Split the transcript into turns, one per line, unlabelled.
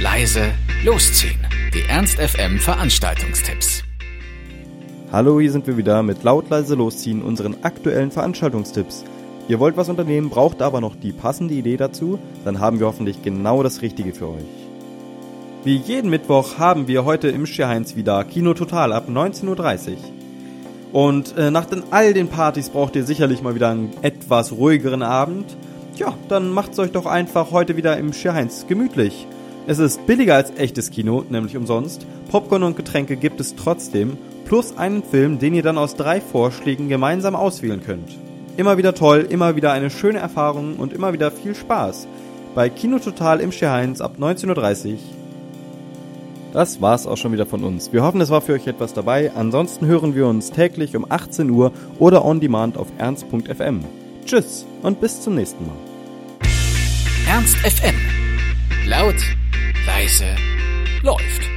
leise, losziehen. Die Ernst FM Veranstaltungstipps.
Hallo, hier sind wir wieder mit laut leise losziehen unseren aktuellen Veranstaltungstipps. Ihr wollt was unternehmen, braucht aber noch die passende Idee dazu, dann haben wir hoffentlich genau das Richtige für euch. Wie jeden Mittwoch haben wir heute im Schierheinz wieder Kino Total ab 19.30 Uhr. Und äh, nach den, all den Partys braucht ihr sicherlich mal wieder einen etwas ruhigeren Abend. Tja, dann macht's euch doch einfach heute wieder im Schierheinz gemütlich. Es ist billiger als echtes Kino, nämlich umsonst. Popcorn und Getränke gibt es trotzdem, plus einen Film, den ihr dann aus drei Vorschlägen gemeinsam auswählen könnt. Immer wieder toll, immer wieder eine schöne Erfahrung und immer wieder viel Spaß. Bei Kino Total im Schierheinz ab 19.30 Uhr. Das war's auch schon wieder von uns. Wir hoffen, es war für euch etwas dabei. Ansonsten hören wir uns täglich um 18 Uhr oder on demand auf ernst.fm. Tschüss und bis zum nächsten Mal.
Ernst FM. Laut, leise, läuft.